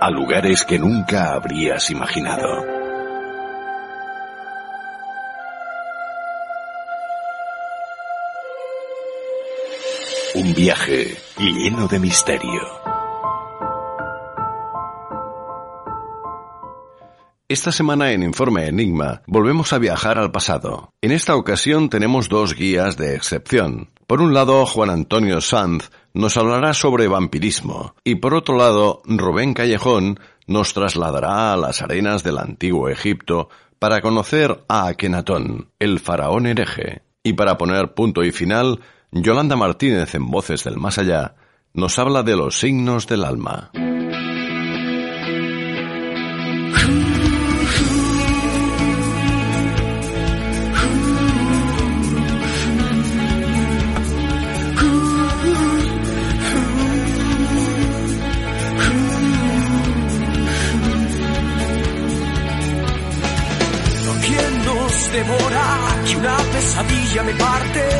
a lugares que nunca habrías imaginado. Un viaje lleno de misterio. Esta semana en Informe Enigma volvemos a viajar al pasado. En esta ocasión tenemos dos guías de excepción. Por un lado, Juan Antonio Sanz nos hablará sobre vampirismo y por otro lado, Rubén Callejón nos trasladará a las arenas del antiguo Egipto para conocer a Akenatón, el faraón hereje. Y para poner punto y final, Yolanda Martínez en Voces del Más Allá nos habla de los signos del alma. Pesadilla me parte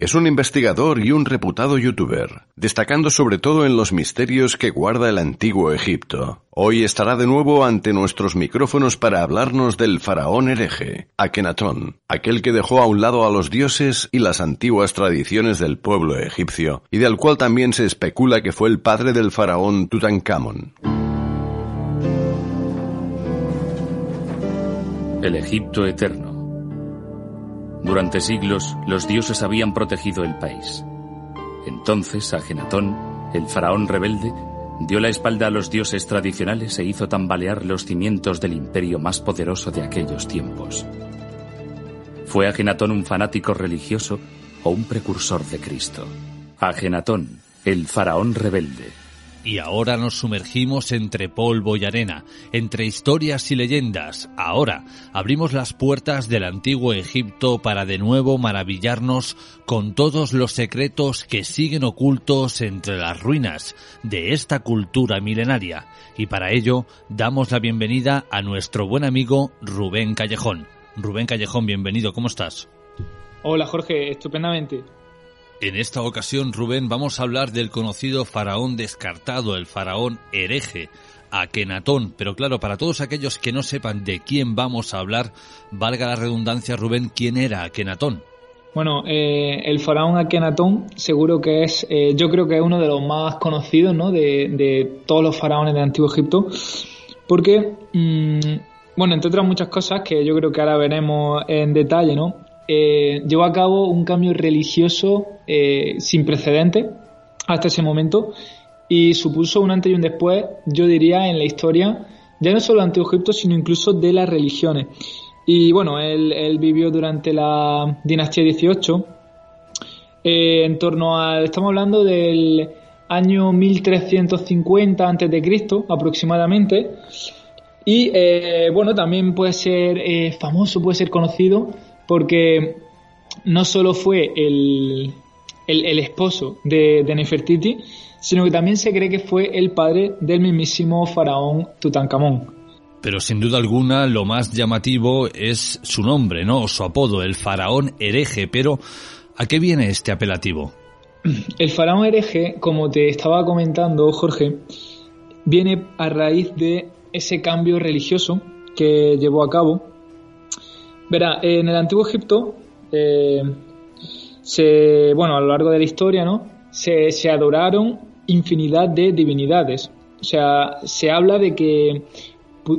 es un investigador y un reputado youtuber, destacando sobre todo en los misterios que guarda el antiguo Egipto. Hoy estará de nuevo ante nuestros micrófonos para hablarnos del faraón hereje, Akenatón, aquel que dejó a un lado a los dioses y las antiguas tradiciones del pueblo egipcio, y del cual también se especula que fue el padre del faraón Tutankamón. El Egipto eterno. Durante siglos, los dioses habían protegido el país. Entonces, Agenatón, el faraón rebelde, dio la espalda a los dioses tradicionales e hizo tambalear los cimientos del imperio más poderoso de aquellos tiempos. ¿Fue Agenatón un fanático religioso o un precursor de Cristo? Agenatón, el faraón rebelde, y ahora nos sumergimos entre polvo y arena, entre historias y leyendas. Ahora abrimos las puertas del antiguo Egipto para de nuevo maravillarnos con todos los secretos que siguen ocultos entre las ruinas de esta cultura milenaria. Y para ello damos la bienvenida a nuestro buen amigo Rubén Callejón. Rubén Callejón, bienvenido, ¿cómo estás? Hola Jorge, estupendamente. En esta ocasión, Rubén, vamos a hablar del conocido faraón descartado, el faraón hereje, Akenatón. Pero claro, para todos aquellos que no sepan de quién vamos a hablar, valga la redundancia, Rubén, ¿quién era Akenatón? Bueno, eh, el faraón Akenatón seguro que es, eh, yo creo que es uno de los más conocidos ¿no? de, de todos los faraones del Antiguo Egipto, porque, mmm, bueno, entre otras muchas cosas que yo creo que ahora veremos en detalle, ¿no? Eh, llevó a cabo un cambio religioso eh, sin precedentes hasta ese momento y supuso un antes y un después, yo diría, en la historia, ya no solo de Antiguo Egipto, sino incluso de las religiones. Y bueno, él, vivió durante la dinastía 18, eh, en torno al, estamos hablando del año 1350 a.C. aproximadamente. Y bueno, también puede ser famoso, puede ser conocido porque no solo fue el, esposo de, Nefertiti, sino que también se cree que fue el padre del mismísimo faraón Tutankamón. Pero sin duda alguna lo más llamativo es su nombre, ¿no? Su apodo, el faraón hereje. Pero, ¿a qué viene este apelativo? El faraón hereje, como te estaba comentando, Jorge, viene a raíz de ese cambio religioso que llevó a cabo Verá, en el Antiguo Egipto, eh, se, bueno, a lo largo de la historia, ¿no? Se, adoraron infinidad de divinidades. O sea, se habla de que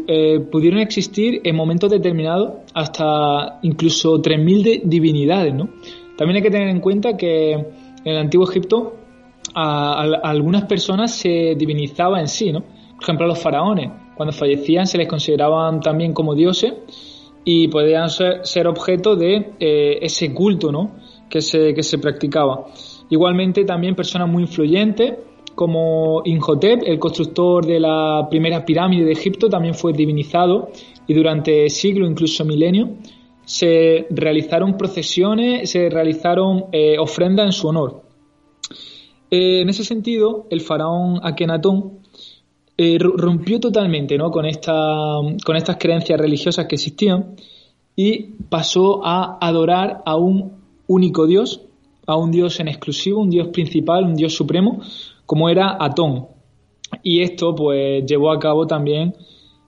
eh, pudieron existir en momentos determinados hasta incluso 3.000 divinidades, ¿no? También hay que tener en cuenta que en el Antiguo Egipto algunas personas se divinizaba en sí, ¿no? Por ejemplo, a los faraones, cuando fallecían se les consideraban también como dioses y podían ser, objeto de eh, ese culto ¿no? que, se, que se practicaba. Igualmente también personas muy influyentes como Inhotep, el constructor de la primera pirámide de Egipto, también fue divinizado y durante siglos, incluso milenios, se realizaron procesiones, se realizaron eh, ofrendas en su honor. Eh, en ese sentido, el faraón Akenatón eh, rompió totalmente ¿no? con, esta, con estas creencias religiosas que existían y pasó a adorar a un único Dios, a un Dios en exclusivo, un Dios principal, un Dios supremo, como era Atón. Y esto pues llevó a cabo también,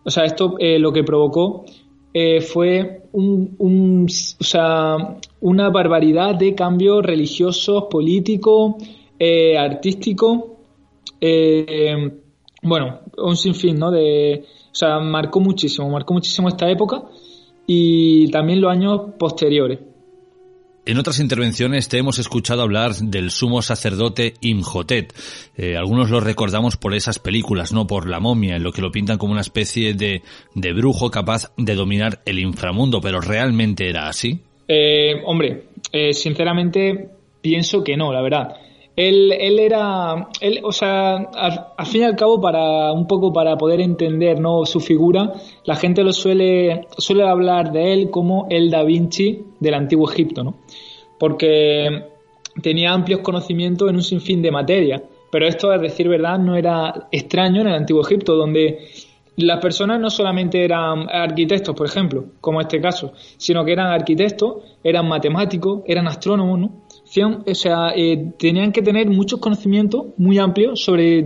o sea, esto eh, lo que provocó eh, fue un, o sea, una barbaridad de cambios religiosos, políticos, artísticos bueno, un sinfín, ¿no? De, o sea, marcó muchísimo, marcó muchísimo esta época y también los años posteriores. En otras intervenciones te hemos escuchado hablar del sumo sacerdote Imhotep. Eh, algunos lo recordamos por esas películas, no por la momia, en lo que lo pintan como una especie de, de brujo capaz de dominar el inframundo, pero ¿realmente era así? Eh, hombre, eh, sinceramente pienso que no, la verdad. Él, él era, él, o sea, al, fin y al cabo, para un poco para poder entender ¿no? su figura, la gente lo suele, suele hablar de él como el Da Vinci del antiguo Egipto, ¿no? Porque tenía amplios conocimientos en un sinfín de materia. Pero esto, a decir verdad, no era extraño en el antiguo Egipto, donde las personas no solamente eran arquitectos, por ejemplo, como este caso, sino que eran arquitectos, eran matemáticos, eran astrónomos, ¿no? O sea, eh, tenían que tener muchos conocimientos muy amplios sobre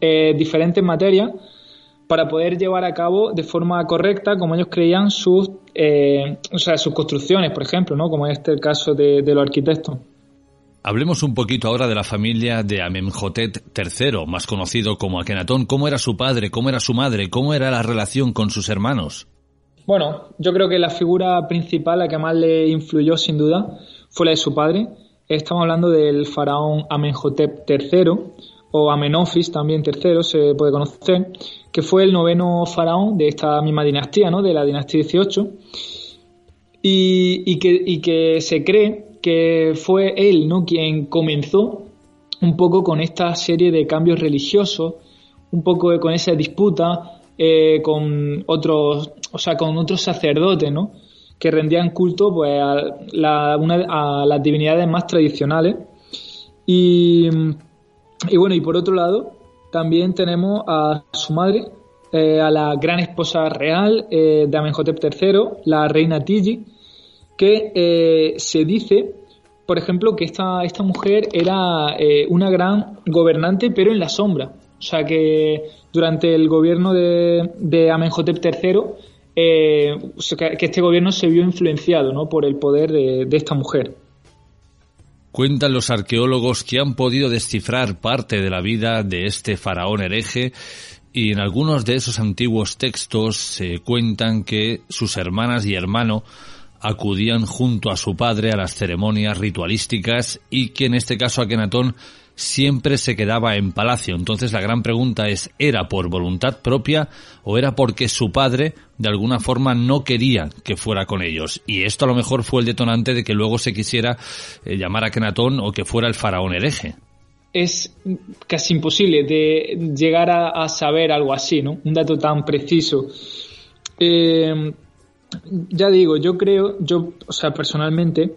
eh, diferentes materias para poder llevar a cabo de forma correcta, como ellos creían, sus, eh, o sea, sus construcciones, por ejemplo, ¿no? como en este caso de, de los arquitectos. Hablemos un poquito ahora de la familia de Amenhotep III, más conocido como Akenatón. ¿Cómo era su padre? ¿Cómo era su madre? ¿Cómo era la relación con sus hermanos? Bueno, yo creo que la figura principal, la que más le influyó sin duda, fue la de su padre, Estamos hablando del faraón Amenhotep III, o Amenofis también III se puede conocer, que fue el noveno faraón de esta misma dinastía, ¿no? de la dinastía 18, y, que, que se cree que fue él ¿no? quien comenzó un poco con esta serie de cambios religiosos, un poco con esa disputa eh, con otros, o sea, con otros sacerdotes, ¿no? Que rendían culto pues, a, la, a las divinidades más tradicionales. Y, bueno, y por otro lado, también tenemos a su madre, eh, a la gran esposa real eh, de Amenhotep III, la reina Tiji, que eh, se dice, por ejemplo, que esta, esta mujer era una gran gobernante, pero en la sombra. O sea que durante el gobierno de, de Amenhotep III, eh, que este gobierno se vio influenciado ¿no? por el poder de, de esta mujer. Cuentan los arqueólogos que han podido descifrar parte de la vida de este faraón hereje y en algunos de esos antiguos textos se cuentan que sus hermanas y hermano acudían junto a su padre a las ceremonias ritualísticas y que en este caso Akenatón siempre se quedaba en palacio. Entonces la gran pregunta es, ¿era por voluntad propia o era porque su padre de alguna forma no quería que fuera con ellos? Y esto a lo mejor fue el detonante de que luego se quisiera eh, llamar a Akenatón o que fuera el faraón hereje. Es casi imposible de llegar a, a saber algo así, ¿no? Un dato tan preciso. Eh, ya digo, yo creo, yo, o sea, personalmente,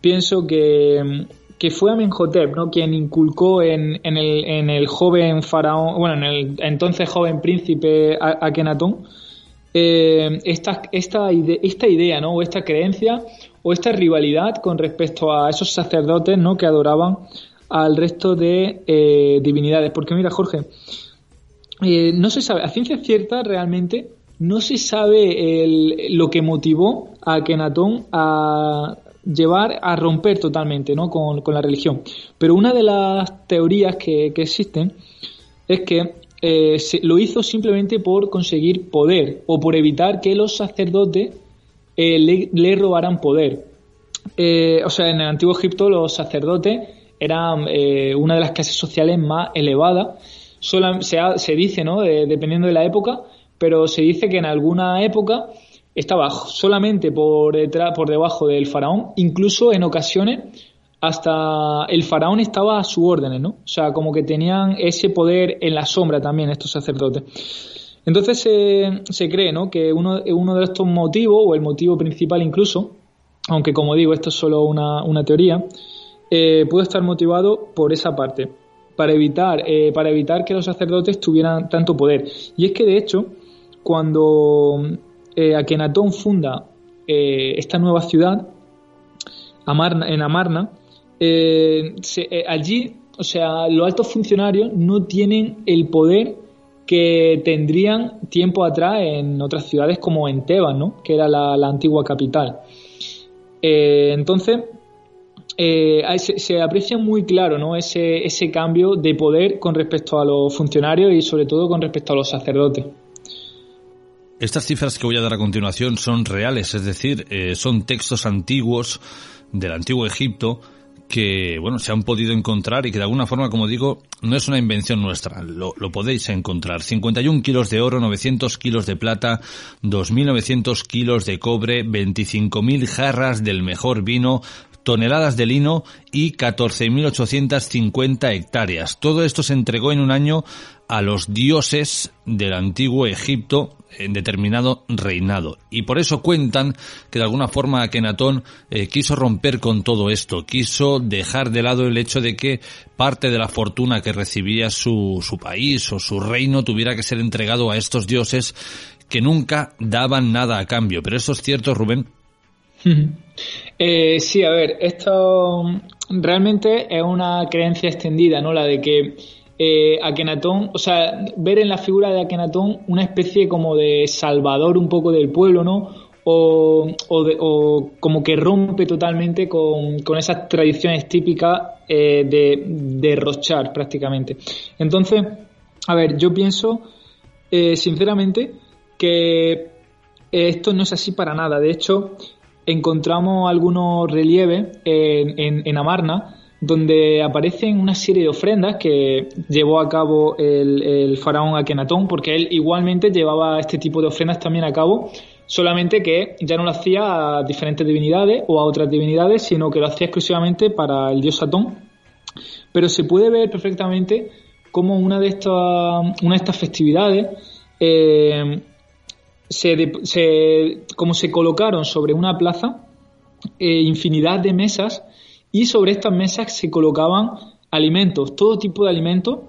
pienso que, que fue Amenhotep, ¿no? Quien inculcó en, el, en el joven faraón, bueno, en el entonces joven príncipe Akenatón, eh, esta, esta, esta idea, ¿no? O esta creencia, o esta rivalidad con respecto a esos sacerdotes, ¿no? Que adoraban al resto de eh, divinidades. Porque mira, Jorge, eh, no se sabe, a ciencia cierta realmente no se sabe lo que motivó a Akenatón a llevar a romper totalmente ¿no? con, la religión. Pero una de las teorías que, existen es que eh, se, lo hizo simplemente por conseguir poder o por evitar que los sacerdotes eh, le, robaran poder. Eh, o sea, en el antiguo Egipto los sacerdotes eran una de las clases sociales más elevadas. Solo, se, se dice, ¿no? dependiendo de la época, pero se dice que en alguna época estaba solamente por, por debajo del faraón, incluso en ocasiones hasta el faraón estaba a su órdenes, ¿no? O sea, como que tenían ese poder en la sombra también estos sacerdotes. Entonces se, se cree, ¿no? Que uno, uno de estos motivos, o el motivo principal incluso, aunque como digo, esto es solo una, una teoría, eh, puede estar motivado por esa parte, para evitar, eh, para evitar que los sacerdotes tuvieran tanto poder. Y es que de hecho, cuando eh, Akenatón funda eh, esta nueva ciudad, en Amarna, eh, eh, allí, o sea, los altos funcionarios no tienen el poder que tendrían tiempo atrás en otras ciudades como en Tebas, ¿no? que era la, antigua capital. Eh, entonces, se, aprecia muy claro ¿no? ese cambio de poder con respecto a los funcionarios y sobre todo con respecto a los sacerdotes. Estas cifras que voy a dar a continuación son reales, es decir, eh, son textos antiguos del antiguo Egipto que, bueno, se han podido encontrar y que de alguna forma, como digo, no es una invención nuestra, lo, lo podéis encontrar. 51 kilos de oro, 900 kilos de plata, 2.900 kilos de cobre, 25.000 jarras del mejor vino, toneladas de lino y 14.850 hectáreas. Todo esto se entregó en un año a los dioses del antiguo Egipto en determinado reinado. Y por eso cuentan que de alguna forma Akenatón eh, quiso romper con todo esto, quiso dejar de lado el hecho de que parte de la fortuna que recibía su, su país o su reino tuviera que ser entregado a estos dioses que nunca daban nada a cambio. Pero eso es cierto, Rubén. Eh, sí, a ver, esto realmente es una creencia extendida, ¿no? La de que eh, Akenatón, o sea, ver en la figura de Akenatón una especie como de salvador un poco del pueblo, ¿no? O, o, de, o como que rompe totalmente con, esas tradiciones típicas eh, de derrochar prácticamente. Entonces, a ver, yo pienso eh, sinceramente que esto no es así para nada. De hecho, encontramos algunos relieves en, Amarna donde aparecen una serie de ofrendas que llevó a cabo el, faraón Akenatón, porque él igualmente llevaba este tipo de ofrendas también a cabo, solamente que ya no lo hacía a diferentes divinidades o a otras divinidades, sino que lo hacía exclusivamente para el dios Atón. Pero se puede ver perfectamente como una de estas, una de estas festividades eh, se, como se colocaron sobre una plaza eh, infinidad de mesas y sobre estas mesas se colocaban alimentos, todo tipo de alimentos,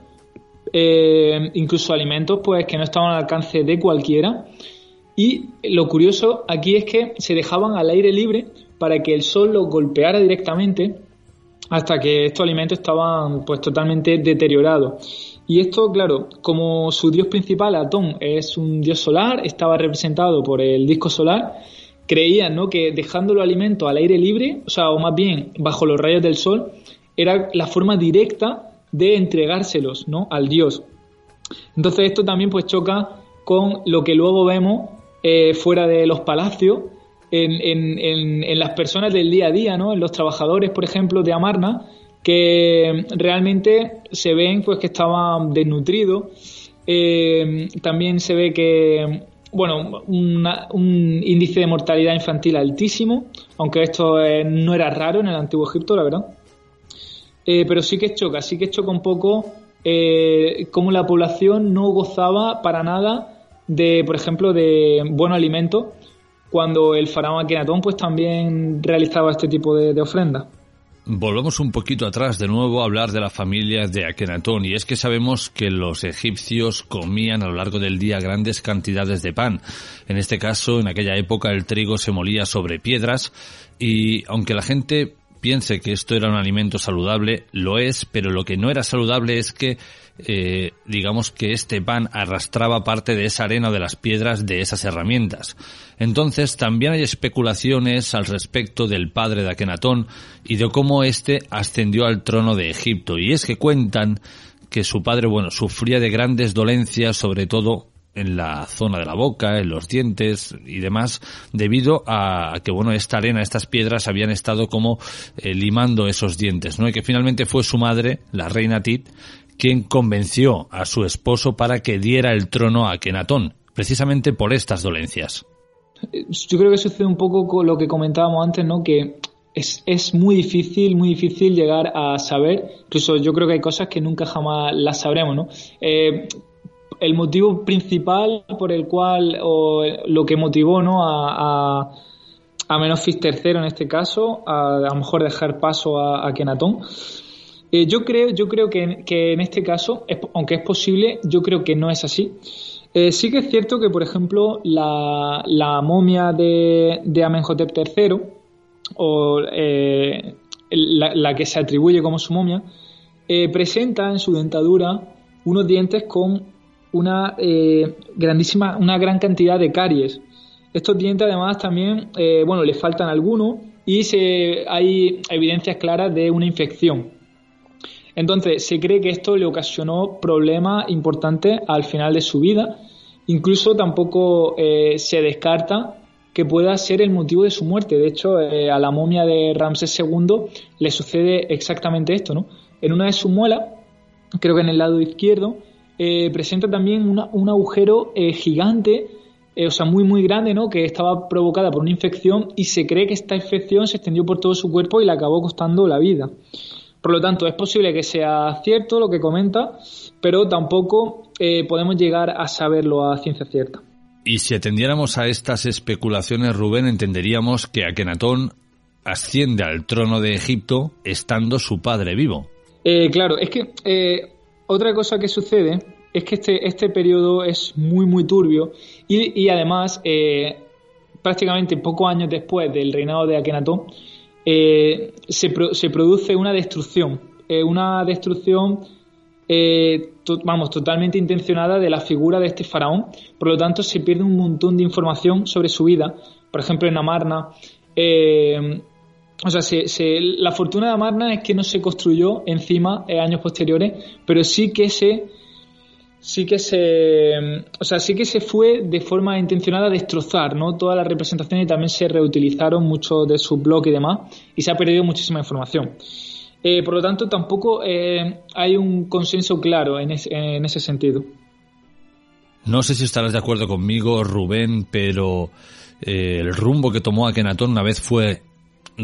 eh, incluso alimentos pues que no estaban al alcance de cualquiera. Y lo curioso aquí es que se dejaban al aire libre para que el sol los golpeara directamente hasta que estos alimentos estaban pues totalmente deteriorados. Y esto, claro, como su dios principal, Atón, es un dios solar, estaba representado por el disco solar, creían ¿no? que dejando los alimentos al aire libre, o sea, o más bien bajo los rayos del sol, era la forma directa de entregárselos ¿no? al dios. Entonces esto también pues choca con lo que luego vemos eh, fuera de los palacios, en, en, en, las personas del día a día, ¿no? en los trabajadores, por ejemplo, de Amarna, que realmente se ven pues que estaban desnutridos. Eh, también se ve que bueno, un índice de mortalidad infantil altísimo, aunque esto eh, no era raro en el antiguo Egipto, la verdad. Eh, pero sí que choca, sí que choca un poco cómo la población no gozaba para nada de, por ejemplo, de buen alimento cuando el faraón Akenatón pues también realizaba este tipo de, de ofrendas. Volvemos un poquito atrás de nuevo a hablar de la familia de Akenatón y es que sabemos que los egipcios comían a lo largo del día grandes cantidades de pan. En este caso, en aquella época el trigo se molía sobre piedras y aunque la gente piense que esto era un alimento saludable, lo es, pero lo que no era saludable es que eh, digamos que este pan arrastraba parte de esa arena de las piedras de esas herramientas. Entonces también hay especulaciones al respecto del padre de Akenatón y de cómo éste ascendió al trono de Egipto. Y es que cuentan que su padre, bueno, sufría de grandes dolencias, sobre todo en la zona de la boca, en los dientes y demás, debido a que, bueno, esta arena, estas piedras habían estado como eh, limando esos dientes, ¿no? Y que finalmente fue su madre, la reina Tit, quien convenció a su esposo para que diera el trono a Kenatón, precisamente por estas dolencias. Yo creo que sucede un poco con lo que comentábamos antes, ¿no? Que es, es, muy difícil, muy difícil llegar a saber. Incluso yo creo que hay cosas que nunca jamás las sabremos, ¿no? Eh, el motivo principal por el cual, o lo que motivó, ¿no? A, a, Menofis III en este caso, a, lo mejor dejar paso a, a Kenatón, eh, yo creo, yo creo que, que, en este caso, aunque es posible, yo creo que no es así. Eh, sí que es cierto que, por ejemplo, la, la momia de, de, Amenhotep III, o eh, la, que se atribuye como su momia, presenta en su dentadura unos dientes con una eh, grandísima, una gran cantidad de caries. Estos dientes además también, bueno, le faltan algunos y hay evidencias claras de una infección. Entonces, se cree que esto le ocasionó problemas importantes al final de su vida. Incluso tampoco eh, se descarta que pueda ser el motivo de su muerte. De hecho, eh, a la momia de Ramsés II le sucede exactamente esto, ¿no? En una de sus muelas, creo que en el lado izquierdo, eh, presenta también una, un agujero eh, gigante, eh, o sea, muy, muy grande, ¿no? Que estaba provocada por una infección y se cree que esta infección se extendió por todo su cuerpo y le acabó costando la vida. Por lo tanto, es posible que sea cierto lo que comenta, pero tampoco podemos llegar a saberlo a ciencia cierta. Y si atendiéramos a estas especulaciones, Rubén, entenderíamos que Akenatón asciende al trono de Egipto estando su padre vivo. Eh, claro, es que eh, otra cosa que sucede es que este, este periodo es muy, muy turbio y, y además, eh, prácticamente pocos años después del reinado de Akenatón, eh, se, se, produce una destrucción, eh, una destrucción, vamos, totalmente intencionada de la figura de este faraón. Por lo tanto, se pierde un montón de información sobre su vida. Por ejemplo, en Amarna. Eh, o sea, se, se, la fortuna de Amarna es que no se construyó encima en años posteriores, pero sí que se sí que se o sea sí que se fue de forma intencionada a destrozar no todas las representaciones y también se reutilizaron mucho de su blog y demás y se ha perdido muchísima información. Eh, por lo tanto tampoco eh, hay un consenso claro en, es, en, ese sentido. No sé si estarás de acuerdo conmigo Rubén pero eh, el rumbo que tomó Akenatón una vez fue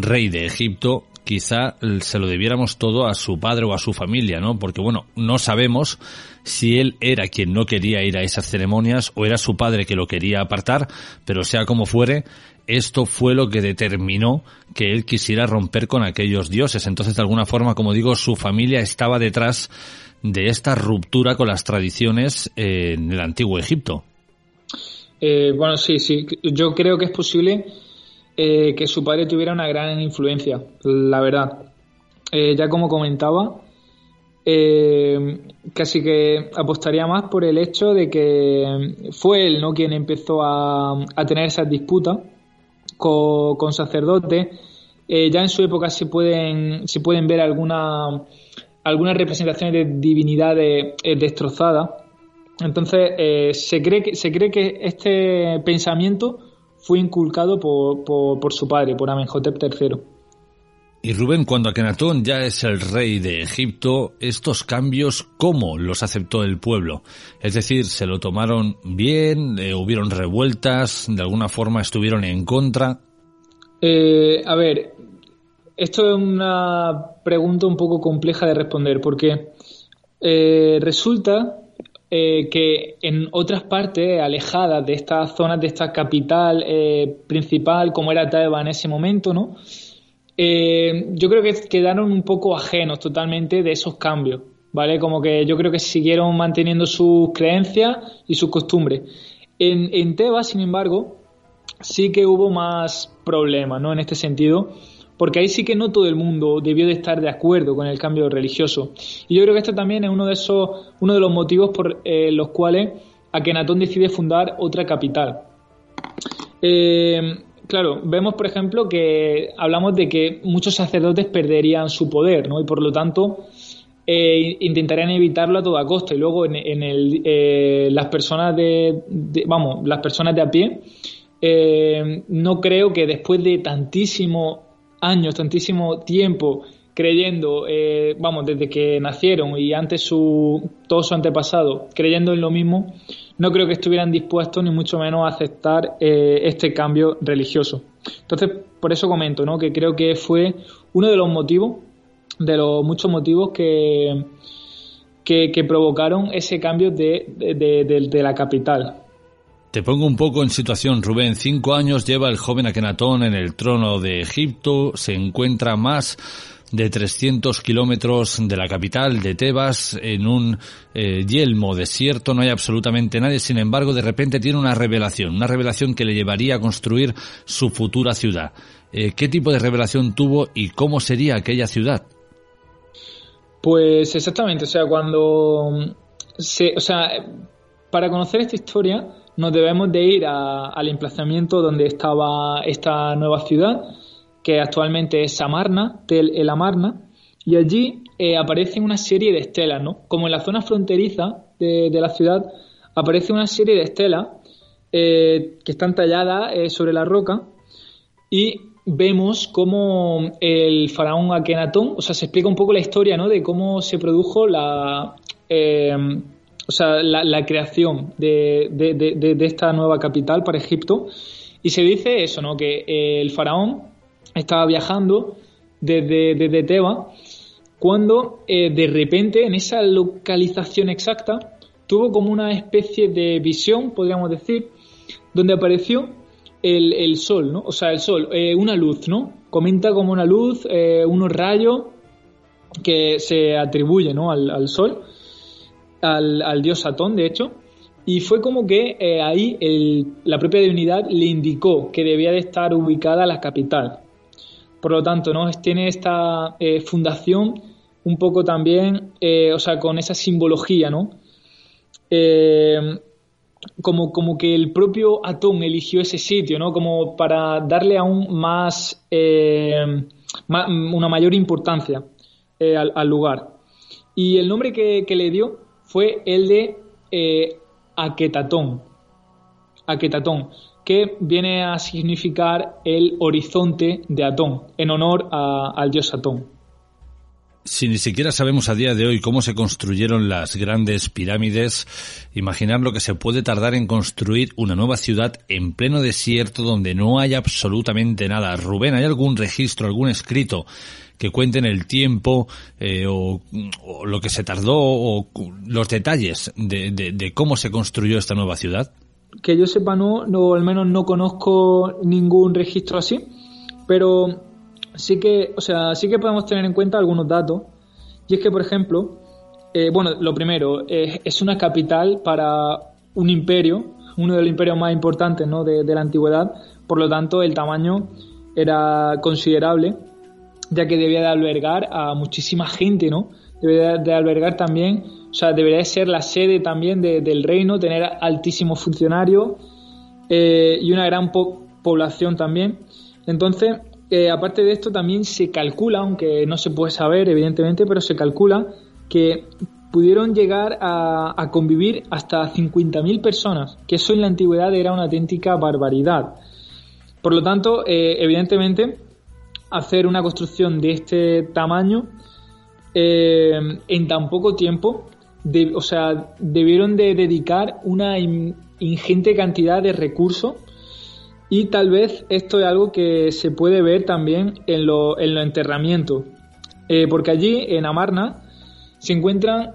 rey de Egipto quizá se lo debiéramos todo a su padre o a su familia, ¿no? Porque bueno, no sabemos si él era quien no quería ir a esas ceremonias o era su padre que lo quería apartar, pero sea como fuere, esto fue lo que determinó que él quisiera romper con aquellos dioses. Entonces, de alguna forma, como digo, su familia estaba detrás de esta ruptura con las tradiciones en el antiguo Egipto. Eh, bueno, sí, sí. Yo creo que es posible eh, que su padre tuviera una gran influencia, la verdad. Eh, ya como comentaba, casi que apostaría más por el hecho de que fue él ¿no? quien empezó a, tener esas disputas con, sacerdotes. ya en su época se pueden, se pueden ver algunas algunas representaciones de divinidades destrozadas entonces, eh, se, cree que, se cree que este pensamiento fue inculcado por, por, su padre, por Amenhotep III. Y Rubén, cuando Akenatón ya es el rey de Egipto, estos cambios, ¿cómo los aceptó el pueblo? Es decir, ¿se lo tomaron bien? Eh, ¿Hubieron revueltas? ¿De alguna forma estuvieron en contra? Eh, a ver, esto es una pregunta un poco compleja de responder porque resulta eh, que en otras partes alejadas de estas zonas, de esta capital eh, principal, como era Taiwán en ese momento, ¿no? Eh, yo creo que quedaron un poco ajenos totalmente de esos cambios, ¿vale? Como que yo creo que siguieron manteniendo sus creencias y sus costumbres. En, en Tebas, sin embargo, sí que hubo más problemas, ¿no? En este sentido porque ahí sí que no todo el mundo debió de estar de acuerdo con el cambio religioso. Y yo creo que esto también es uno de esos, uno de los motivos por eh, los cuales Akenatón decide fundar otra capital. Eh, claro, vemos por ejemplo que hablamos de que muchos sacerdotes perderían su poder, ¿no? Y por lo tanto eh, intentarían evitarlo a toda costa. Y luego en, el, las personas de, vamos, las personas de a pie, no creo que después de tantísimo años, tantísimo tiempo creyendo, eh, vamos, desde que nacieron y antes su, todo su antepasado, creyendo en lo mismo, no creo que estuvieran dispuestos ni mucho menos a aceptar eh, este cambio religioso. Entonces, por eso comento, ¿no? Que creo que fue uno de los motivos, de los muchos motivos que, que, provocaron ese cambio de, de la capital. Te pongo un poco en situación, Rubén. Cinco años lleva el joven Akenatón en el trono de Egipto, se encuentra más de 300 kilómetros de la capital, de Tebas, en un eh, yelmo desierto, no hay absolutamente nadie, sin embargo, de repente tiene una revelación, una revelación que le llevaría a construir su futura ciudad. Eh, ¿Qué tipo de revelación tuvo y cómo sería aquella ciudad? Pues exactamente, o sea, cuando se, o sea, para conocer esta historia, nos debemos de ir al emplazamiento donde estaba esta nueva ciudad, que actualmente es Samarna, Tel El Amarna, y allí eh, aparecen una serie de estelas, ¿no? Como en la zona fronteriza de, la ciudad, aparece una serie de estelas eh, que están talladas eh, sobre la roca y vemos cómo el faraón Akenatón, o sea, se explica un poco la historia, ¿no? De cómo se produjo la o sea, la, creación de, esta nueva capital para Egipto. Y se dice eso, ¿no? Que eh, el faraón estaba viajando desde, desde Teba cuando eh, de repente en esa localización exacta tuvo como una especie de visión, podríamos decir, donde apareció el, sol, ¿no? O sea, el sol, eh, una luz, ¿no? Comenta como una luz, unos rayos que se atribuyen ¿no? al, al sol al, dios Satón, de hecho, y fue como que eh, ahí la propia divinidad le indicó que debía de estar ubicada la capital. Por lo tanto, ¿no? tiene esta eh, fundación un poco también, eh, o sea, con esa simbología, ¿no? como, como que el propio Atón eligió ese sitio, ¿no? Como para darle aún más, una mayor importancia al, lugar. Y el nombre que le dio fue el de eh, Aquetatón. Que viene a significar el horizonte de Atón, en honor al dios Atón. Si ni siquiera sabemos a día de hoy cómo se construyeron las grandes pirámides, imaginar lo que se puede tardar en construir una nueva ciudad en pleno desierto donde no hay absolutamente nada. Rubén, ¿hay algún registro, algún escrito que cuenten el tiempo eh, o, lo que se tardó o los detalles de, de, cómo se construyó esta nueva ciudad? Que yo sepa, no, no, al menos no conozco ningún registro así, pero sí que, o sea, sí que podemos tener en cuenta algunos datos. Y es que, por ejemplo, eh, bueno, lo primero, es una capital para un imperio, uno de los imperios más importantes ¿no? de, la antigüedad, por lo tanto el tamaño era considerable, ya que debía de albergar a muchísima gente, ¿no? Debía de albergar también, o sea, debería de ser la sede también del reino, tener altísimos funcionarios eh, y una gran población también. Entonces, eh, aparte de esto, también se calcula, aunque no se puede saber, evidentemente, pero se calcula que pudieron llegar a, convivir hasta 50.000 personas, que eso en la antigüedad era una auténtica barbaridad. Por lo tanto, eh, evidentemente, hacer una construcción de este tamaño eh, en tan poco tiempo, o sea, debieron de dedicar una ingente cantidad de recursos y tal vez esto es algo que se puede ver también en los en enterramientos. Eh, porque allí, en Amarna, se encuentran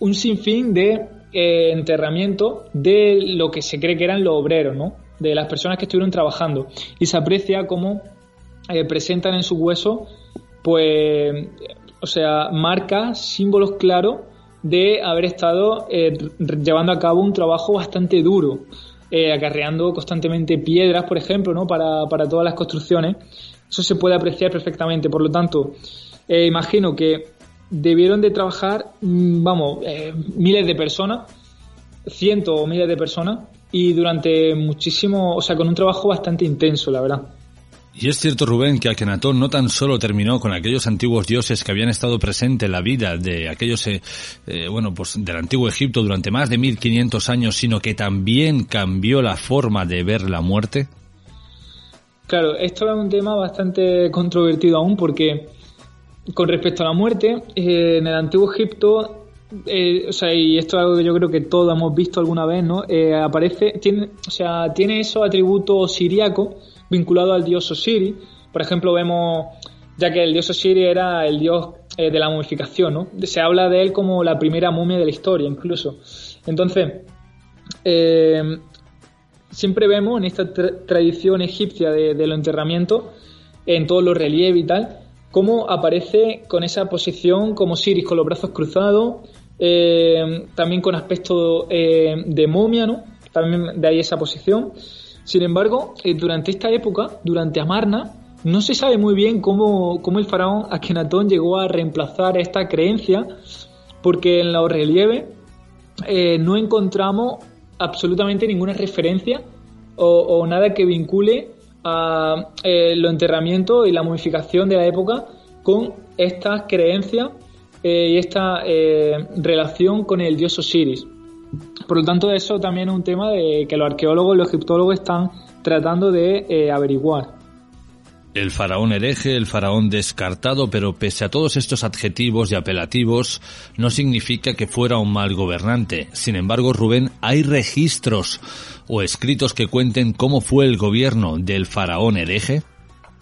un sinfín de eh, enterramientos de lo que se cree que eran los obreros, ¿no? De las personas que estuvieron trabajando. Y se aprecia cómo eh, presentan en sus huesos, pues, o sea, marcas, símbolos claros de haber estado llevando a cabo un trabajo bastante duro eh, acarreando constantemente piedras, por ejemplo, ¿no? para, para todas las construcciones. Eso se puede apreciar perfectamente. Por lo tanto, eh, imagino que debieron de trabajar, mm, vamos, eh, miles de personas, cientos o miles de personas, y durante muchísimo, o sea, con un trabajo bastante intenso, la verdad. Y es cierto, Rubén, que Akenatón no tan solo terminó con aquellos antiguos dioses que habían estado presentes en la vida de aquellos, eh, eh, bueno, pues del antiguo Egipto durante más de 1500 años, sino que también cambió la forma de ver la muerte. Claro, esto es un tema bastante controvertido aún porque con respecto a la muerte, eh, en el antiguo Egipto, o sea, y esto es algo que yo creo que todos hemos visto alguna vez, ¿no? aparece, tiene, o sea, tiene esos atributos siríacos vinculado al dios Osiris. Por ejemplo, vemos, ya que el dios Osiris era el dios eh, de la momificación, ¿no? Se habla de él como la primera momia de la historia, incluso. Entonces, eh, siempre vemos en esta tradición egipcia de, los enterramientos, en todos los relieves y tal, cómo aparece con esa posición como Osiris, con los brazos cruzados, eh, también con aspecto de momia, ¿no? También de ahí esa posición. Sin embargo, eh, durante esta época, durante Amarna, no se sabe muy bien cómo, el faraón Akenatón llegó a reemplazar esta creencia, porque en los relieves eh, no encontramos absolutamente ninguna referencia o, nada que vincule a eh, los enterramientos y la momificación de la época con estas creencias y esta relación con el dios Osiris. Por lo tanto, eso también es un tema de que los arqueólogos y los egiptólogos están tratando de eh, averiguar. El faraón hereje, el faraón descartado, pero pese a todos estos adjetivos y apelativos, no significa que fuera un mal gobernante. Sin embargo, Rubén, hay registros o escritos que cuenten cómo fue el gobierno del faraón hereje.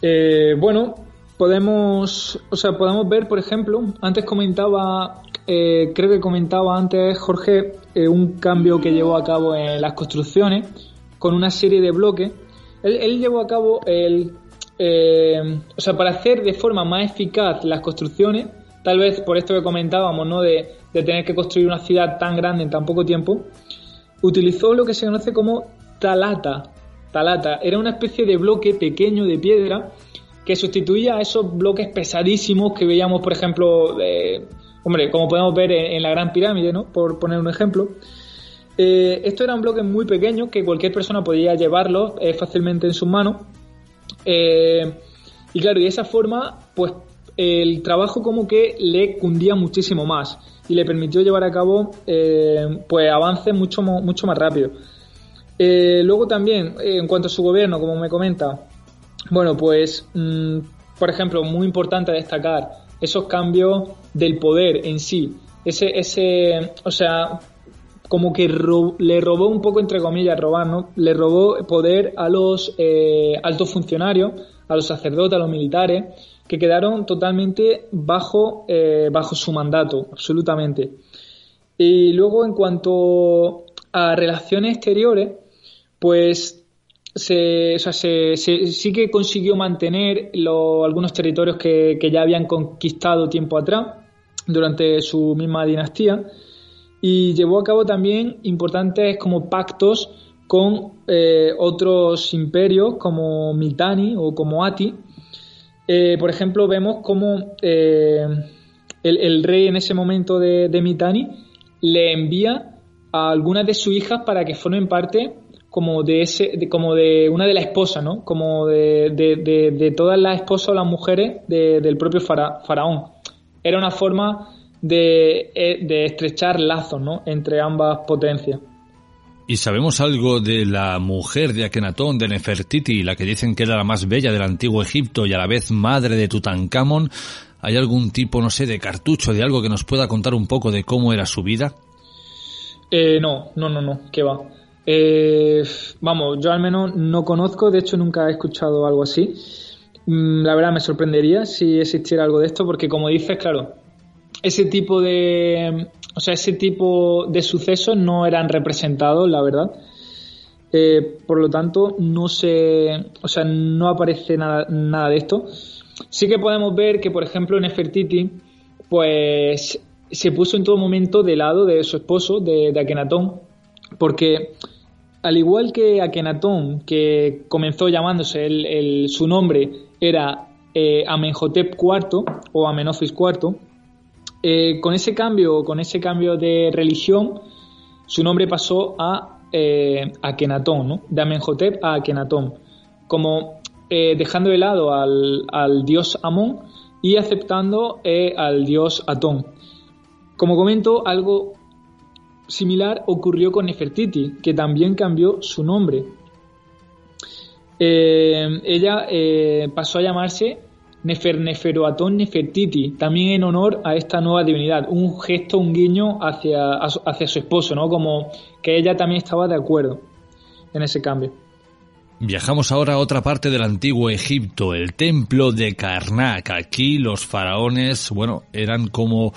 Eh, bueno, podemos, o sea, podemos ver, por ejemplo, antes comentaba, eh, creo que comentaba antes Jorge, eh, un cambio que llevó a cabo en las construcciones con una serie de bloques. Él, llevó a cabo el, eh, o sea, para hacer de forma más eficaz las construcciones, tal vez por esto que comentábamos, ¿no? De, tener que construir una ciudad tan grande en tan poco tiempo, utilizó lo que se conoce como talata. Talata era una especie de bloque pequeño de piedra que sustituía a esos bloques pesadísimos que veíamos, por ejemplo, hombre, como podemos ver en, la Gran Pirámide, ¿no? Por poner un ejemplo. Eh, estos eran bloques muy pequeños que cualquier persona podía llevarlos eh, fácilmente en sus manos. Eh, y claro, y de esa forma, pues el trabajo como que le cundía muchísimo más y le permitió llevar a cabo pues avances mucho, mucho más rápido. luego también, en cuanto a su gobierno, como me comenta, bueno, pues, mm, por ejemplo, muy importante destacar esos cambios del poder en sí. Ese, ese, o sea, como que le robó un poco, entre comillas, robar, ¿no? Le robó poder a los eh, altos funcionarios, a los sacerdotes, a los militares, que quedaron totalmente bajo, eh, bajo su mandato, absolutamente. Y luego, en cuanto a relaciones exteriores, pues se, sí que consiguió mantener algunos territorios que, que, ya habían conquistado tiempo atrás, durante su misma dinastía, y llevó a cabo también importantes como pactos con eh, otros imperios como Mitanni o como Ati. Eh, por ejemplo, vemos como eh, el, rey en ese momento de, de Mitanni le envía a algunas de sus hijas para que formen parte como de ese como de una de las esposas no como de, de, todas las esposas o las mujeres del propio faraón era una forma de, de estrechar lazos ¿no? entre ambas potencias ¿Y sabemos algo de la mujer de Akenatón, de Nefertiti, la que dicen que era la más bella del antiguo Egipto y a la vez madre de Tutankamón? ¿Hay algún tipo, no sé, de cartucho, de algo que nos pueda contar un poco de cómo era su vida? Eh, no, no, no, no, ¿qué va? Eh, vamos, yo al menos no conozco, de hecho nunca he escuchado algo así. Mm, la verdad me sorprendería si existiera algo de esto, porque como dices, claro, ese tipo de, o sea, ese tipo de sucesos no eran representados, la verdad. Eh, por lo tanto, no se, o sea, no aparece nada, nada de esto. Sí que podemos ver que, por ejemplo, en Nefertiti, pues se puso en todo momento de lado de su esposo, de, de Akenatón, porque al igual que Akenatón, que comenzó llamándose el, su nombre era eh, Amenhotep IV o Amenofis IV, eh, con ese cambio, con ese cambio de religión, su nombre pasó a eh, Akenatón, ¿no? de Amenhotep a Akenatón, como eh, dejando de lado al, al dios Amón y aceptando al dios Atón. Como comento, algo similar ocurrió con Nefertiti, que también cambió su nombre. ella pasó a llamarse Nefer Neferoatón Nefertiti, también en honor a esta nueva divinidad, un gesto, un guiño hacia, hacia su esposo, ¿no? Como que ella también estaba de acuerdo en ese cambio. Viajamos ahora a otra parte del antiguo Egipto, el templo de Karnak. Aquí los faraones, bueno, eran como,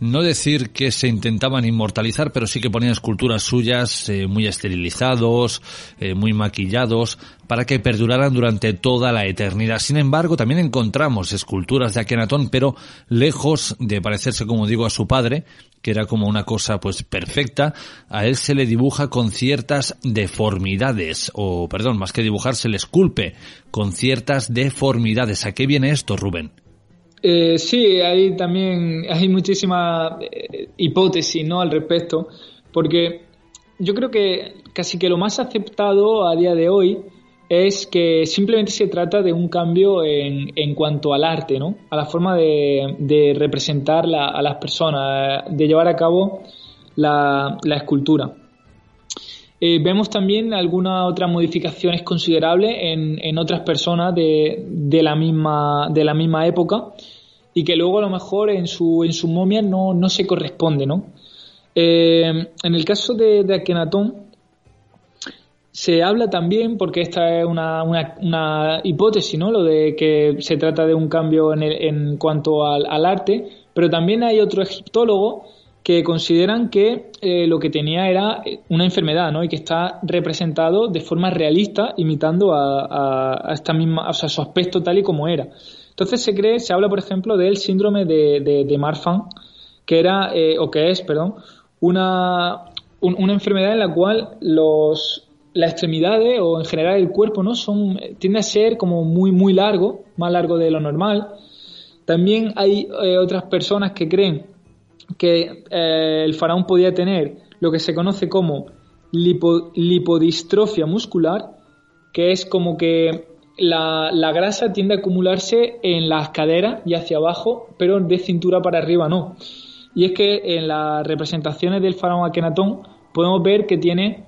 no decir que se intentaban inmortalizar, pero sí que ponían esculturas suyas eh, muy esterilizados, eh, muy maquillados, para que perduraran durante toda la eternidad. Sin embargo, también encontramos esculturas de Akenatón, pero lejos de parecerse, como digo, a su padre, que era como una cosa pues perfecta, a él se le dibuja con ciertas deformidades, o perdón, más que dibujar, se le esculpe con ciertas deformidades. ¿A qué viene esto, Rubén? Eh, sí, hay también, hay muchísima eh, hipótesis, ¿no? Al respecto, porque yo creo que casi que lo más aceptado a día de hoy es que simplemente se trata de un cambio en, en cuanto al arte, ¿no? A la forma de, de representar a las personas, de llevar a cabo la, la escultura. Eh, vemos también algunas otras modificaciones considerables en, en otras personas de, de, la misma, de la misma época y que luego a lo mejor en su, en su momia no, no se corresponde, ¿no? Eh, en el caso de, de Akenatón, se habla también, porque esta es una, una, hipótesis, ¿no? Lo de que se trata de un cambio en, en cuanto al, arte, pero también hay otro egiptólogo que consideran que eh, lo que tenía era una enfermedad, ¿no? Y que está representado de forma realista, imitando a, a, esta misma, o sea, su aspecto tal y como era. Entonces se cree, se habla, por ejemplo, del síndrome de, de, Marfan, que era, eh, o que es, perdón, una, una enfermedad en la cual los, las extremidades o en general el cuerpo no son tiende a ser como muy muy largo más largo de lo normal. También hay eh, otras personas que creen que eh, el faraón podía tener lo que se conoce como lipodistrofia muscular que es como que la, la, grasa tiende a acumularse en las caderas y hacia abajo pero de cintura para arriba no. Y es que en las representaciones del faraón Akenatón podemos ver que tiene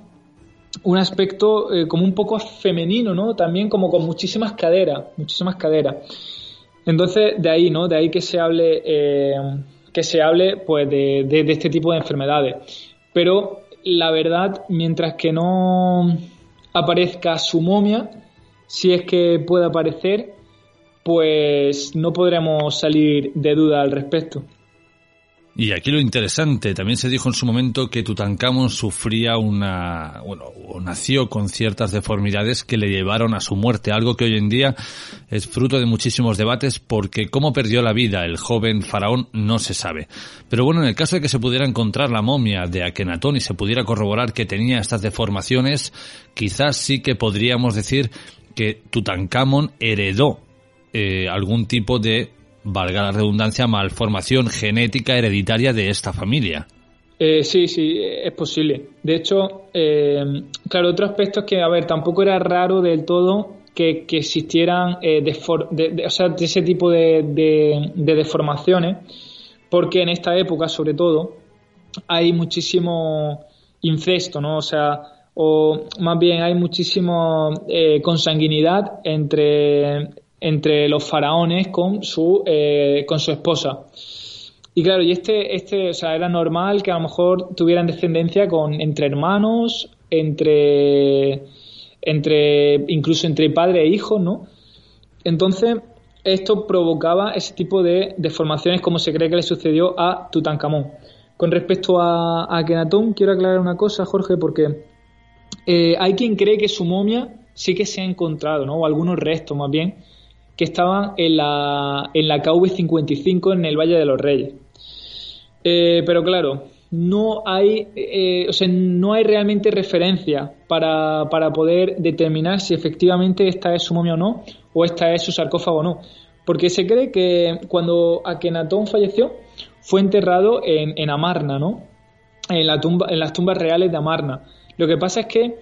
un aspecto eh, como un poco femenino, ¿no? También como con muchísimas caderas, muchísimas caderas. Entonces, de ahí, ¿no? De ahí que se hable, eh, que se hable pues, de, de, este tipo de enfermedades. Pero la verdad, mientras que no aparezca su momia, si es que puede aparecer, pues no podremos salir de duda al respecto. Y aquí lo interesante, también se dijo en su momento que Tutankamón sufría una, bueno, o nació con ciertas deformidades que le llevaron a su muerte, algo que hoy en día es fruto de muchísimos debates porque cómo perdió la vida el joven faraón no se sabe. Pero bueno, en el caso de que se pudiera encontrar la momia de Akenatón y se pudiera corroborar que tenía estas deformaciones, quizás sí que podríamos decir que Tutankamón heredó eh, algún tipo de valga la redundancia, malformación genética hereditaria de esta familia. Eh, sí, sí, es posible. De hecho, eh, claro, otro aspecto es que, a ver, tampoco era raro del todo que, existieran eh, de, de ese tipo de, de, deformaciones, porque en esta época, sobre todo, hay muchísimo incesto, ¿no? O sea, o más bien hay muchísimo consanguinidad entre entre los faraones con su, eh, con su esposa. Y claro, y este, este, o sea, era normal que a lo mejor tuvieran descendencia con, entre hermanos, entre, entre, incluso entre padre e hijo, ¿no? Entonces, esto provocaba ese tipo de deformaciones como se cree que le sucedió a Tutankamón. Con respecto a, Akenatón, quiero aclarar una cosa, Jorge, porque eh, hay quien cree que su momia sí que se ha encontrado, ¿no? O algunos restos, más bien, que estaban en la, en la KV55 en el Valle de los Reyes. Eh, pero claro, no hay, eh, o sea, no hay realmente referencia para, para, poder determinar si efectivamente esta es su momia o no, o esta es su sarcófago o no. Porque se cree que cuando Akenatón falleció, fue enterrado en, en Amarna, ¿no? En, la tumba, en las tumbas reales de Amarna. Lo que pasa es que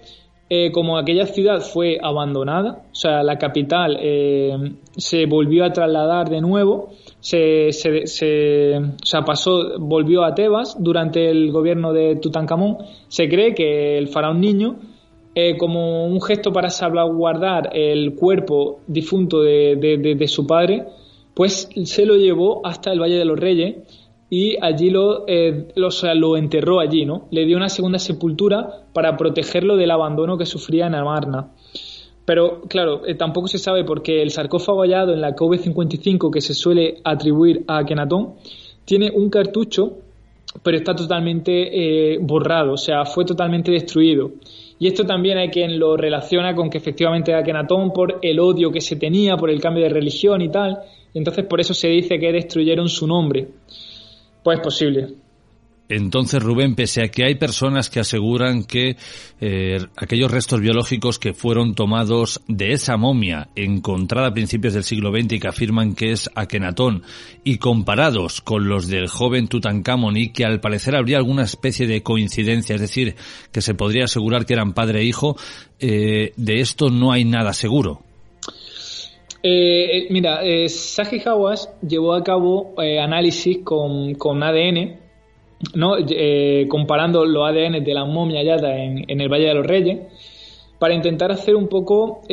eh, como aquella ciudad fue abandonada, o sea, la capital eh, se volvió a trasladar de nuevo, se, se, se, o sea, pasó, volvió a Tebas durante el gobierno de Tutankamón. Se cree que el faraón niño, eh, como un gesto para salvaguardar el cuerpo difunto de, de su padre, pues se lo llevó hasta el Valle de los Reyes y allí lo, eh, lo, enterró allí, ¿no? Le dio una segunda sepultura para protegerlo del abandono que sufría en Amarna. Pero claro, eh, tampoco se sabe porque el sarcófago hallado en la KV-55 que se suele atribuir a Akenatón tiene un cartucho, pero está totalmente eh, borrado, o sea, fue totalmente destruido. Y esto también hay quien lo relaciona con que efectivamente Akenatón por el odio que se tenía, por el cambio de religión y tal. Y entonces por eso se dice que destruyeron su nombre. Pues posible. Entonces, Rubén, pese a que hay personas que aseguran que eh, aquellos restos biológicos que fueron tomados de esa momia encontrada a principios del siglo XX y que afirman que es Akenatón y comparados con los del joven Tutankamón y que al parecer habría alguna especie de coincidencia, es decir, que se podría asegurar que eran padre e hijo, eh, de esto no hay nada seguro. Eh, eh, mira, eh, Saji Hawass llevó a cabo análisis con, con, ADN, ¿no? comparando los ADN de la momia hallada en, en, el Valle de los Reyes, para intentar hacer un poco,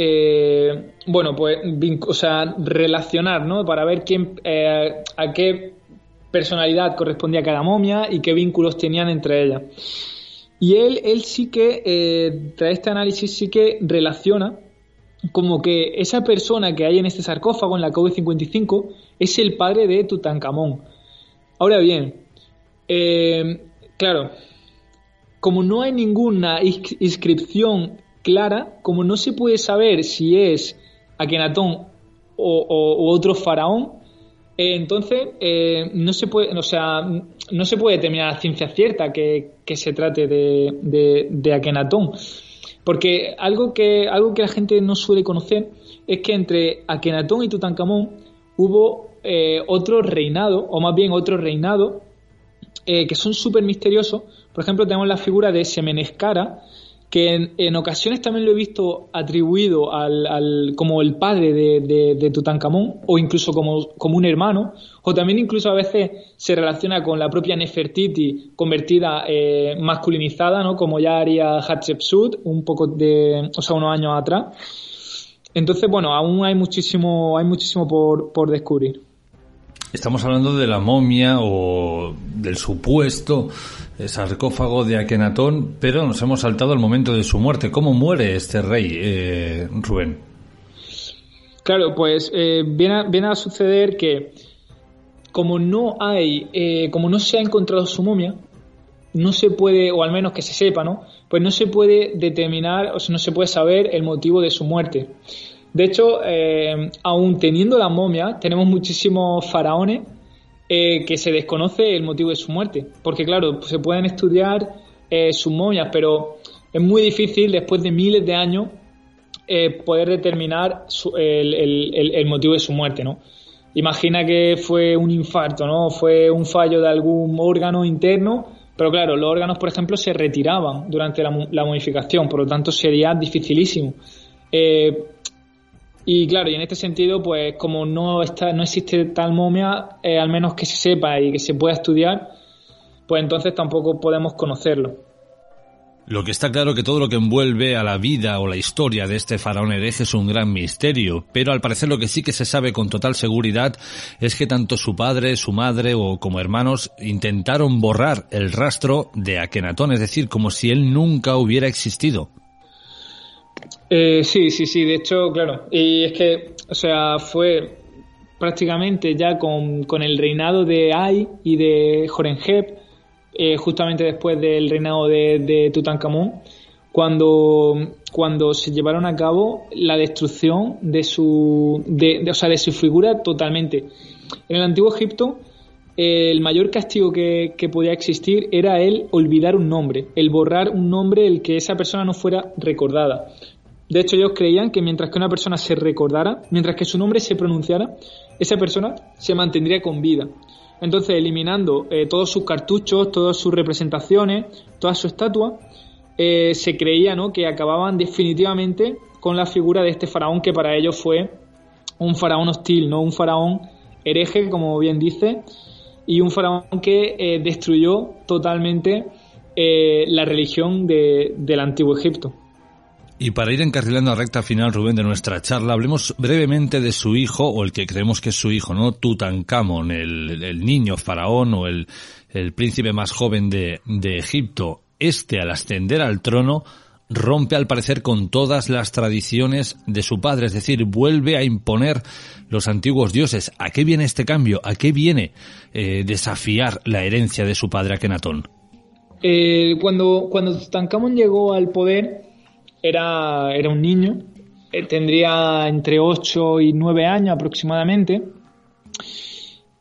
bueno, pues, o sea, relacionar, ¿no? Para ver quién, a qué personalidad correspondía cada momia y qué vínculos tenían entre ellas. Y él, él sí que, tras este análisis, sí que relaciona como que esa persona que hay en este sarcófago, en la KV-55, es el padre de Tutankamón. Ahora bien, eh, claro, como no hay ninguna inscripción clara, como no se puede saber si es Akenatón o, otro faraón, eh, entonces eh, no se puede, o sea, no se puede determinar a ciencia cierta que, se trate de, de, de Akenatón. Porque algo que, algo que la gente no suele conocer es que entre Akenatón y Tutankamón hubo eh, otro reinado, o más bien otro reinado, eh, que son súper misteriosos. Por ejemplo, tenemos la figura de Semeneskara, que en, ocasiones también lo he visto atribuido al, como el padre de, Tutankamón o incluso como, como, un hermano, o también incluso a veces se relaciona con la propia Nefertiti convertida eh, masculinizada, ¿no? como ya haría Hatshepsut un poco de, o sea, unos años atrás. Entonces, bueno, aún hay muchísimo, hay muchísimo por, por descubrir. Estamos hablando de la momia o del supuesto sarcófago de Akenatón, pero nos hemos saltado el momento de su muerte. ¿Cómo muere este rey, eh, Rubén? Claro, pues eh, viene, a, viene, a, suceder que como no hay, eh, como no se ha encontrado su momia, no se puede, o al menos que se sepa, ¿no? Pues no se puede determinar, o sea, no se puede saber el motivo de su muerte. De hecho, eh, aún teniendo la momia, tenemos muchísimos faraones eh, que se desconoce el motivo de su muerte. Porque, claro, se pueden estudiar eh, sus momias, pero es muy difícil, después de miles de años, poder determinar el, motivo de su muerte, ¿no? Imagina que fue un infarto, ¿no? Fue un fallo de algún órgano interno pero claro, los órganos, por ejemplo, se retiraban durante la, la modificación, por lo tanto sería dificilísimo. Y claro, y en este sentido, pues como no está, no existe tal momia, eh, al menos que se sepa y que se pueda estudiar, pues entonces tampoco podemos conocerlo. Lo que está claro que todo lo que envuelve a la vida o la historia de este faraón hereje es un gran misterio, pero al parecer lo que sí que se sabe con total seguridad es que tanto su padre, su madre o como hermanos intentaron borrar el rastro de Akenatón, es decir, como si él nunca hubiera existido. Eh, sí, sí, sí, de hecho, claro, y es que, o sea, fue prácticamente ya con, el reinado de Ay y de Jorenjeb, eh, justamente después del reinado de, de Tutankamón, cuando, cuando se llevaron a cabo la destrucción de su, de, o sea, de su figura totalmente. En el antiguo Egipto, el mayor castigo que, que, podía existir era el olvidar un nombre, el borrar un nombre, el que esa persona no fuera recordada. De hecho, ellos creían que mientras que una persona se recordara, mientras que su nombre se pronunciara, esa persona se mantendría con vida. Entonces, eliminando eh, todos sus cartuchos, todas sus representaciones, toda su estatua, eh, se creía que acababan definitivamente con la figura de este faraón que para ellos fue un faraón hostil, no un faraón hereje, como bien dice, y un faraón que eh, destruyó totalmente la religión de, del antiguo Egipto. Y para ir encarrilando a recta final, Rubén, de nuestra charla, hablemos brevemente de su hijo, o el que creemos que es su hijo, ¿no? Tutankamón, el, el niño faraón o el, príncipe más joven de, de Egipto. Este, al ascender al trono, rompe al parecer con todas las tradiciones de su padre, es decir, vuelve a imponer los antiguos dioses. ¿A qué viene este cambio? ¿A qué viene eh, desafiar la herencia de su padre Akenatón? Eh, cuando, cuando Tutankamón llegó al poder, era, era un niño, eh, tendría entre 8 y 9 años aproximadamente.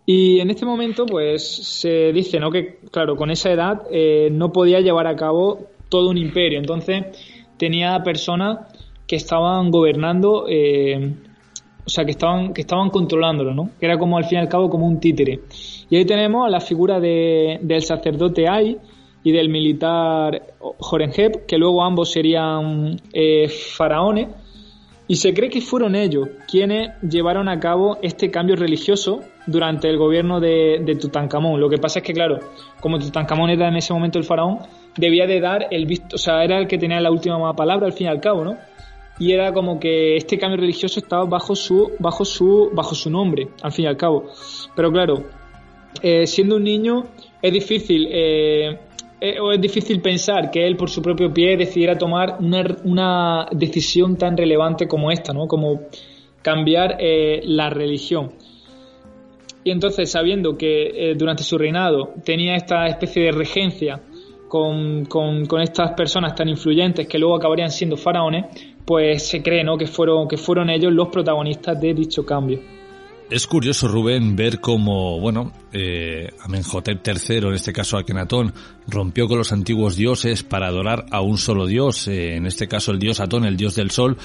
Y en este momento, pues se dice, ¿no? Que, claro, con esa edad eh, no podía llevar a cabo todo un imperio. Entonces, tenía personas que estaban gobernando, eh, o sea, que estaban, que estaban controlándolo, ¿no? Que era como al fin y al cabo como un títere. Y ahí tenemos a la figura de, del sacerdote Ai y del militar Jorenjeb, que luego ambos serían eh, faraones. Y se cree que fueron ellos quienes llevaron a cabo este cambio religioso durante el gobierno de, de Tutankamón. Lo que pasa es que, claro, como Tutankamón era en ese momento el faraón, debía de dar el visto, o sea, era el que tenía la última palabra al fin y al cabo, ¿no? Y era como que este cambio religioso estaba bajo su, bajo su, bajo su nombre, al fin y al cabo. Pero claro, eh, siendo un niño es difícil, eh, eh, o es difícil pensar que él por su propio pie decidiera tomar una, una decisión tan relevante como esta, ¿no? Como cambiar eh, la religión. Y entonces, sabiendo que eh, durante su reinado tenía esta especie de regencia con, con, estas personas tan influyentes que luego acabarían siendo faraones, pues se cree ¿no? que, fueron, que fueron ellos los protagonistas de dicho cambio. Es curioso, Rubén, ver cómo, bueno, eh, Amenhotep III, en este caso Akenatón, rompió con los antiguos dioses para adorar a un solo dios, eh, en este caso el dios Atón, el dios del sol,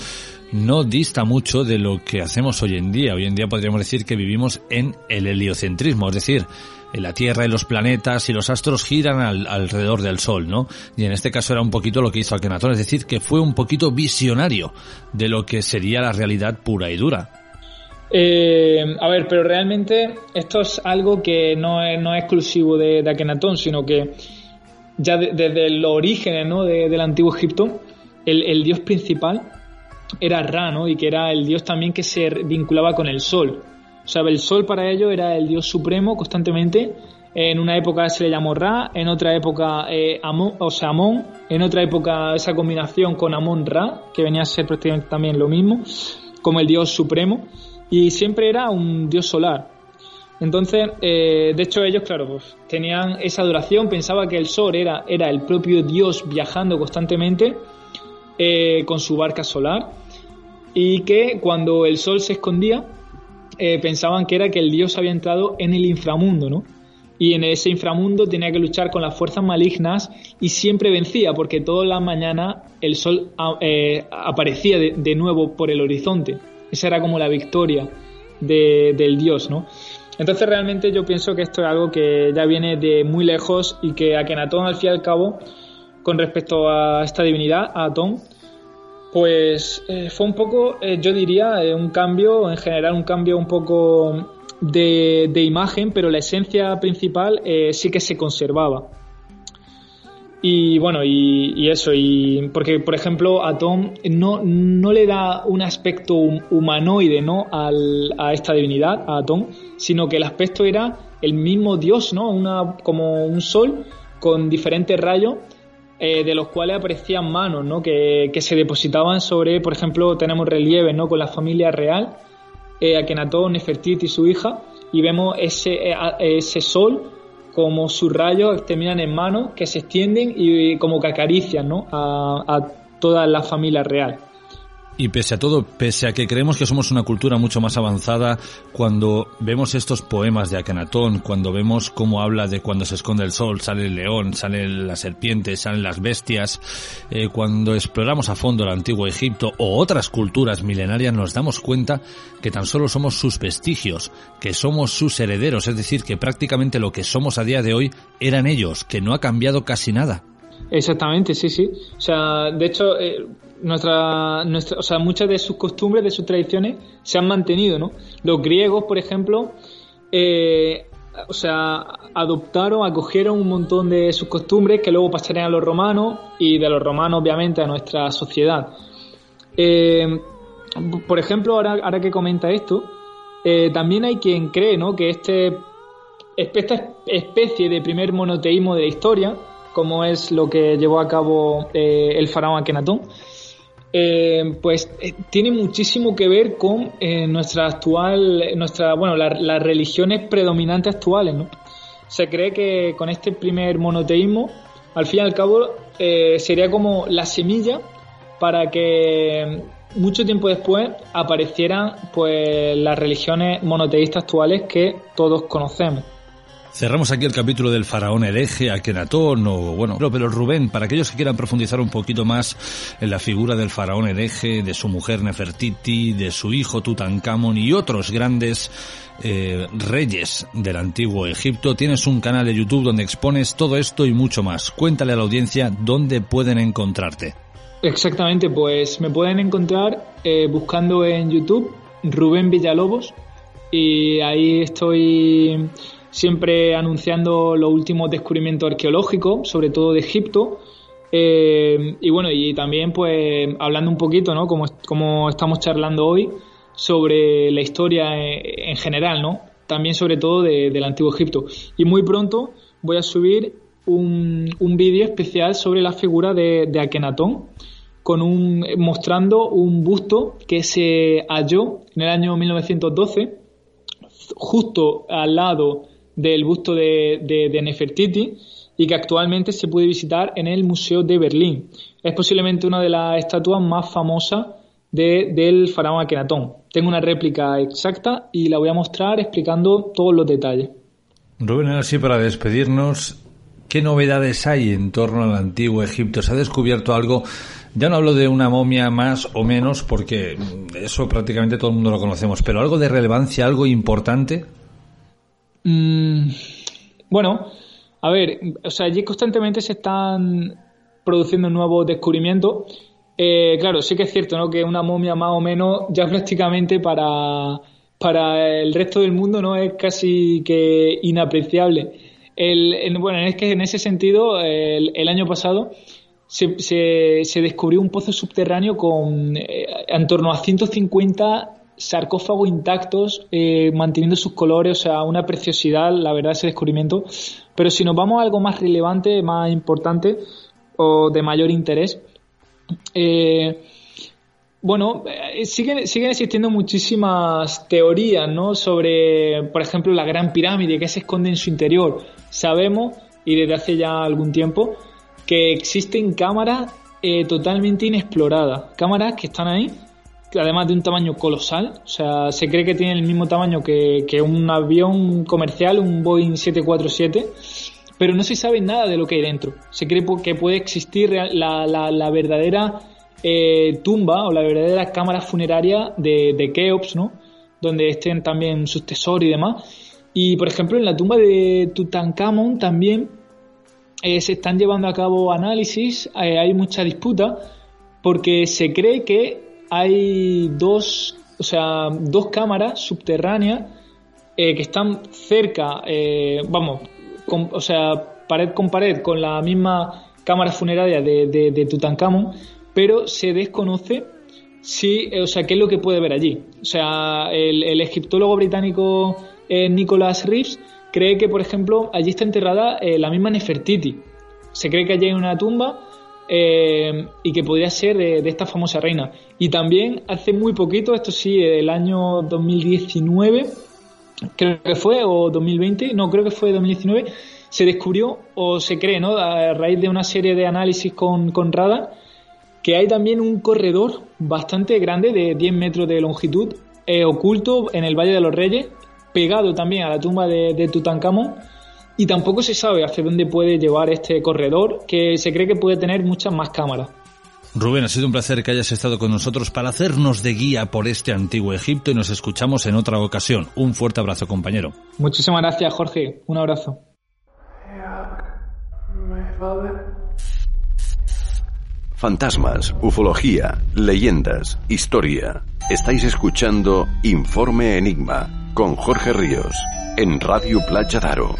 no dista mucho de lo que hacemos hoy en día. Hoy en día podríamos decir que vivimos en el heliocentrismo, es decir, en la Tierra y los planetas y los astros giran al, alrededor del Sol, ¿no? Y en este caso era un poquito lo que hizo Akenatón, es decir, que fue un poquito visionario de lo que sería la realidad pura y dura. Eh, a ver, pero realmente esto es algo que no es, no es exclusivo de, de, Akenatón, sino que ya de, desde los orígenes ¿no? de, del antiguo Egipto, el, dios principal era Ra, ¿no? Y que era el dios también que se vinculaba con el sol. O sea, el sol para ellos era el dios supremo constantemente. En una época se le llamó Ra, en otra época eh, Amon, o sea, Amón, en otra época esa combinación con Amón Ra, que venía a ser prácticamente también lo mismo, como el dios supremo, y siempre era un dios solar. Entonces, eh, de hecho ellos, claro, pues tenían esa adoración, pensaba que el sol era, el propio dios viajando constantemente eh, con su barca solar y que cuando el sol se escondía eh, pensaban que era que el dios había entrado en el inframundo, ¿no? Y en ese inframundo tenía que luchar con las fuerzas malignas y siempre vencía porque todas las mañanas el sol eh, aparecía de, nuevo por el horizonte. Esa era como la victoria del dios, ¿no? Entonces realmente yo pienso que esto es algo que ya viene de muy lejos y que Akenatón al fin y al cabo con respecto a esta divinidad, a Atón, pues eh, fue un poco, eh, yo diría, eh, un cambio, en general un cambio un poco de, imagen, pero la esencia principal sí que se conservaba. Y bueno, y, eso, y porque por ejemplo Atón no, no le da un aspecto humanoide ¿no? a esta divinidad, a Atón, sino que el aspecto era el mismo dios, ¿no? Una, como un sol con diferentes rayos eh, de los cuales aparecían manos, ¿no? Que, se depositaban sobre, por ejemplo, tenemos relieves, ¿no? Con la familia real, eh, Akenatón, Nefertiti y su hija, y vemos ese, eh, ese sol como sus rayos terminan en manos que se extienden y como que acarician, ¿no? A, a toda la familia real. Y pese a todo, pese a que creemos que somos una cultura mucho más avanzada, cuando vemos estos poemas de Akenatón, cuando vemos cómo habla de cuando se esconde el sol, sale el león, salen las serpientes, salen las bestias, eh, cuando exploramos a fondo el antiguo Egipto o otras culturas milenarias, nos damos cuenta que tan solo somos sus vestigios, que somos sus herederos, es decir, que prácticamente lo que somos a día de hoy eran ellos, que no ha cambiado casi nada. Exactamente, sí, sí. O sea, de hecho, eh, nuestra, nuestra, o sea, muchas de sus costumbres, de sus tradiciones, se han mantenido, ¿no? Los griegos, por ejemplo, eh, o sea, adoptaron, acogieron un montón de sus costumbres que luego pasarían a los romanos y de los romanos, obviamente, a nuestra sociedad. Eh, por ejemplo, ahora, ahora que comenta esto, eh, también hay quien cree, ¿no? Que este, esta especie de primer monoteísmo de la historia, como es lo que llevó a cabo el faraón Akenatón, eh, pues eh, tiene muchísimo que ver con eh, nuestra actual, nuestra, bueno, las religiones predominantes actuales, ¿no? Se cree que con este primer monoteísmo, al fin y al cabo, sería como la semilla para que mucho tiempo después aparecieran pues las religiones monoteístas actuales que todos conocemos. Cerramos aquí el capítulo del faraón hereje, Akenatón, o bueno, pero Rubén, para aquellos que quieran profundizar un poquito más en la figura del faraón hereje, de su mujer Nefertiti, de su hijo Tutankamón y otros grandes eh, reyes del antiguo Egipto, tienes un canal de YouTube donde expones todo esto y mucho más. Cuéntale a la audiencia dónde pueden encontrarte. Exactamente, pues me pueden encontrar eh, buscando en YouTube Rubén Villalobos y ahí estoy siempre anunciando los últimos descubrimientos arqueológicos, sobre todo de Egipto. Eh, y bueno, y también pues hablando un poquito, ¿no? Como, como estamos charlando hoy, sobre la historia en, general, ¿no? También sobre todo del antiguo Egipto. Y muy pronto voy a subir un, un vídeo especial sobre la figura de, de Akenatón, con un, mostrando un busto que se halló en el año 1912, justo al lado del busto de, Nefertiti y que actualmente se puede visitar en el Museo de Berlín. Es posiblemente una de las estatuas más famosas del faraón Akenatón. Tengo una réplica exacta y la voy a mostrar explicando todos los detalles. Rubén, así para despedirnos, ¿qué novedades hay en torno al antiguo Egipto? ¿Se ha descubierto algo? Ya no hablo de una momia más o menos, porque eso prácticamente todo el mundo lo conocemos, pero algo de relevancia, algo importante. Mm, bueno, a ver, o sea, allí constantemente se están produciendo nuevos descubrimientos. Eh, claro, sí que es cierto, ¿no? Que una momia más o menos ya prácticamente para, para el resto del mundo no es casi que inapreciable. El, bueno, es que en ese sentido, el, año pasado se, se, descubrió un pozo subterráneo con eh, en torno a 150 sarcófagos intactos, eh, manteniendo sus colores, o sea, una preciosidad, la verdad, ese descubrimiento. Pero si nos vamos a algo más relevante, más importante o de mayor interés, eh, bueno, siguen, siguen existiendo muchísimas teorías, ¿no? Sobre, por ejemplo, la Gran Pirámide, que se esconde en su interior. Sabemos, y desde hace ya algún tiempo, que existen cámaras eh, totalmente inexploradas, cámaras que están ahí, además de un tamaño colosal, o sea, se cree que tienen el mismo tamaño que, un avión comercial, un Boeing 747, pero no se sabe nada de lo que hay dentro. Se cree que puede existir la, verdadera eh, tumba o la verdadera cámara funeraria de, de Keops, ¿no? Donde estén también sus tesoros y demás. Y por ejemplo, en la tumba de Tutankamón también eh, se están llevando a cabo análisis, eh, hay mucha disputa, porque se cree que hay dos, o sea, dos cámaras subterráneas eh, que están cerca, vamos, o sea, pared con pared con la misma cámara funeraria de, de, Tutankamón, pero se desconoce si, o sea, qué es lo que puede ver allí. O sea, el, el egiptólogo británico Nicholas Reeves cree que, por ejemplo, allí está enterrada eh, la misma Nefertiti. Se cree que allí hay una tumba eh, y que podría ser de, esta famosa reina. Y también hace muy poquito, esto sí, el año 2019, creo que fue, o 2020, no, creo que fue 2019, se descubrió, o se cree, ¿no? A raíz de una serie de análisis con, con radar, que hay también un corredor bastante grande de 10 metros de longitud, eh, oculto en el Valle de los Reyes, pegado también a la tumba de, Tutankamón y tampoco se sabe hacia dónde puede llevar este corredor, que se cree que puede tener muchas más cámaras. Rubén, ha sido un placer que hayas estado con nosotros para hacernos de guía por este antiguo Egipto y nos escuchamos en otra ocasión. Un fuerte abrazo, compañero. Muchísimas gracias, Jorge. Un abrazo. Fantasmas, ufología, leyendas, historia. Estáis escuchando Informe Enigma con Jorge Ríos en Radio Playa Daro